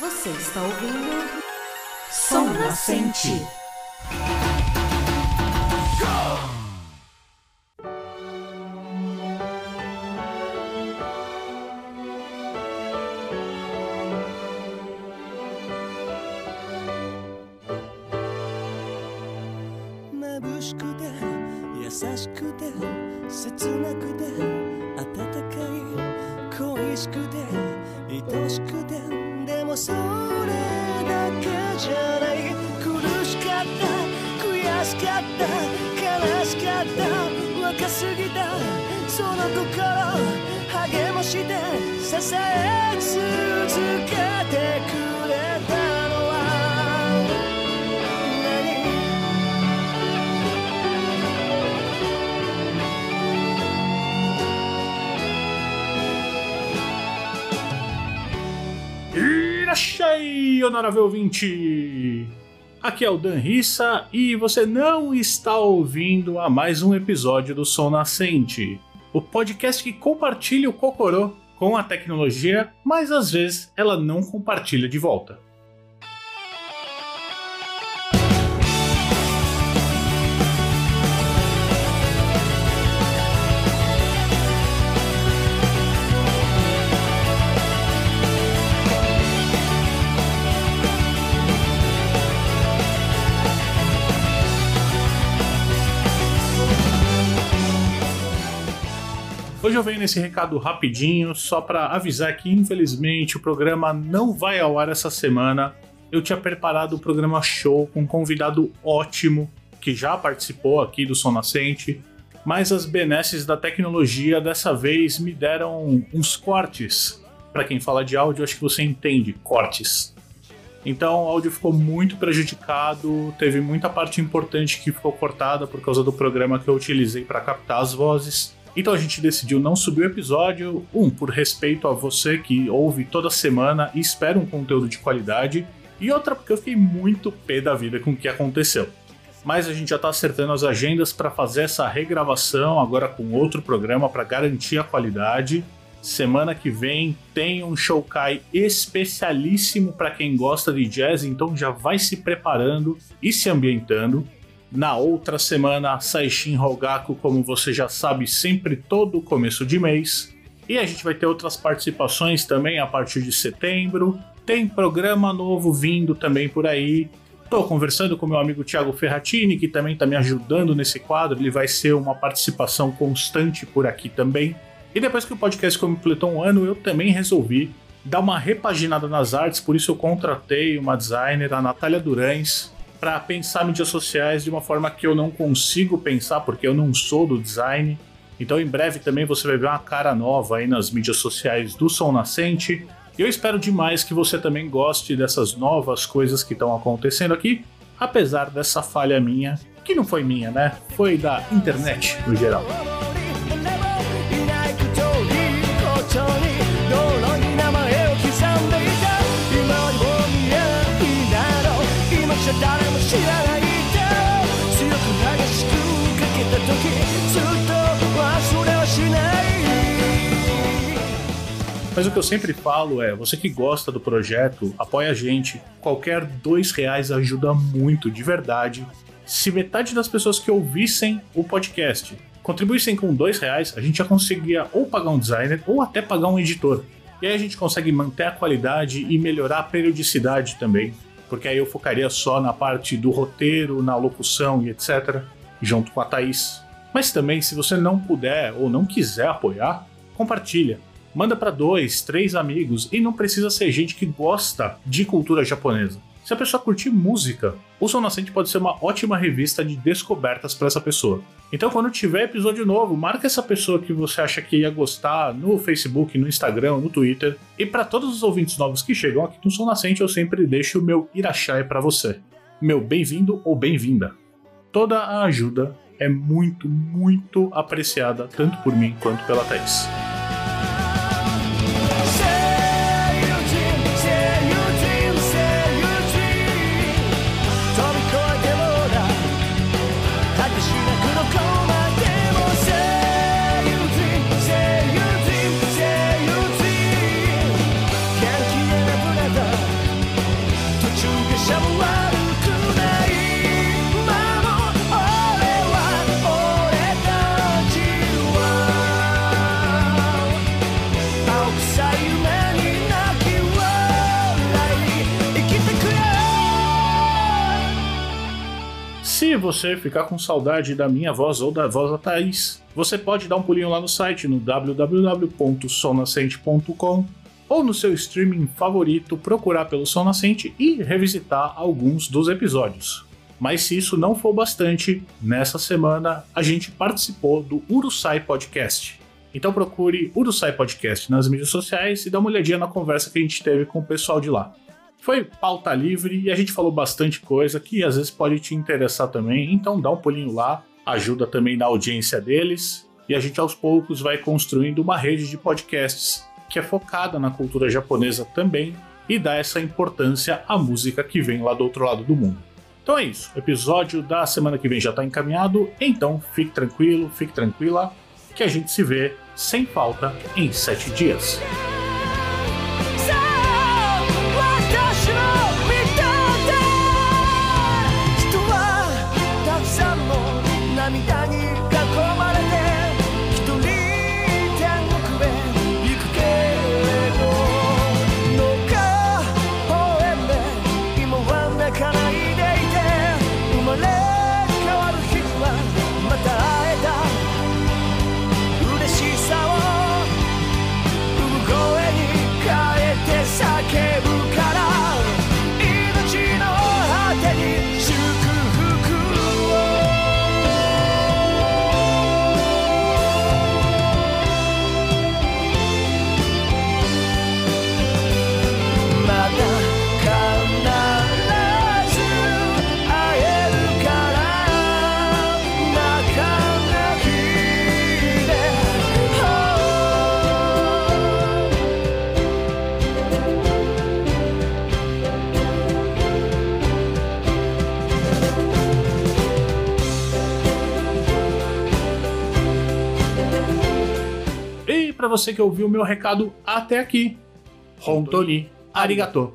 Você está ouvindo Som Nascente. 愛しくてでもそれだけじゃない。苦しかった悔しかった悲しかった。若すぎたその心励まして支え続けてく。Honorável ouvinte! Aqui é o Dan Rissa e você não está ouvindo a mais um episódio do Som Nascente, o podcast que compartilha o Cocorô com a tecnologia, mas às vezes ela não compartilha de volta. Hoje eu venho nesse recado rapidinho, só para avisar que infelizmente o programa não vai ao ar essa semana. Eu tinha preparado um programa show com um convidado ótimo que já participou aqui do Som Nascente, mas as benesses da tecnologia dessa vez me deram uns cortes. Para quem fala de áudio, acho que você entende cortes. Então o áudio ficou muito prejudicado, teve muita parte importante que ficou cortada por causa do programa que eu utilizei para captar as vozes. Então a gente decidiu não subir o episódio, um, por respeito a você que ouve toda semana e espera um conteúdo de qualidade, e outra porque eu fiquei muito pé da vida com o que aconteceu. Mas a gente já está acertando as agendas para fazer essa regravação agora com outro programa para garantir a qualidade. Semana que vem tem um showkai especialíssimo para quem gosta de jazz, então já vai se preparando e se ambientando. Na outra semana, Saishin Rogaku, como você já sabe, sempre todo começo de mês. E a gente vai ter outras participações também a partir de setembro. Tem programa novo vindo também por aí. Estou conversando com meu amigo Thiago Ferratini, que também está me ajudando nesse quadro. Ele vai ser uma participação constante por aqui também. E depois que o podcast completou um ano, eu também resolvi dar uma repaginada nas artes, por isso eu contratei uma designer, a Natália Durães, para pensar mídias sociais de uma forma que eu não consigo pensar, porque eu não sou do design. Então, em breve também você vai ver uma cara nova aí nas mídias sociais do Som Nascente. E eu espero demais que você também goste dessas novas coisas que estão acontecendo aqui, apesar dessa falha minha, que não foi minha, né? Foi da internet no geral. Mas o que eu sempre falo é, você que gosta do projeto, apoia a gente. Qualquer dois reais ajuda muito, de verdade. Se metade das pessoas que ouvissem o podcast contribuíssem com dois reais, a gente já conseguia ou pagar um designer ou até pagar um editor. E aí a gente consegue manter a qualidade e melhorar a periodicidade também. Porque aí eu focaria só na parte do roteiro, na locução e etc. Junto com a Thaís. Mas também, se você não puder ou não quiser apoiar, compartilha Manda para dois, três amigos e não precisa ser gente que gosta de cultura japonesa. Se a pessoa curtir música, o Som Nascente pode ser uma ótima revista de descobertas para essa pessoa. Então, quando tiver episódio novo, marca essa pessoa que você acha que ia gostar no Facebook, no Instagram, no Twitter. E para todos os ouvintes novos que chegam aqui no Som Nascente, eu sempre deixo o meu irachai para você. Meu bem-vindo ou bem-vinda. Toda a ajuda é muito, muito apreciada, tanto por mim quanto pela Thaís. Você ficar com saudade da minha voz ou da voz da Thaís, você pode dar um pulinho lá no site no www.sonascente.com ou no seu streaming favorito procurar pelo Som Nascente e revisitar alguns dos episódios. Mas se isso não for bastante, nessa semana a gente participou do Urusai Podcast. Então procure Urusai Podcast nas mídias sociais e dá uma olhadinha na conversa que a gente teve com o pessoal de lá. Foi pauta livre e a gente falou bastante coisa que às vezes pode te interessar também, então dá um pulinho lá, ajuda também na audiência deles e a gente aos poucos vai construindo uma rede de podcasts que é focada na cultura japonesa também e dá essa importância à música que vem lá do outro lado do mundo. Então é isso, o episódio da semana que vem já está encaminhado, então fique tranquilo, fique tranquila, que a gente se vê sem falta em sete dias. Para você que ouviu o meu recado até aqui, Hontoni Arigato.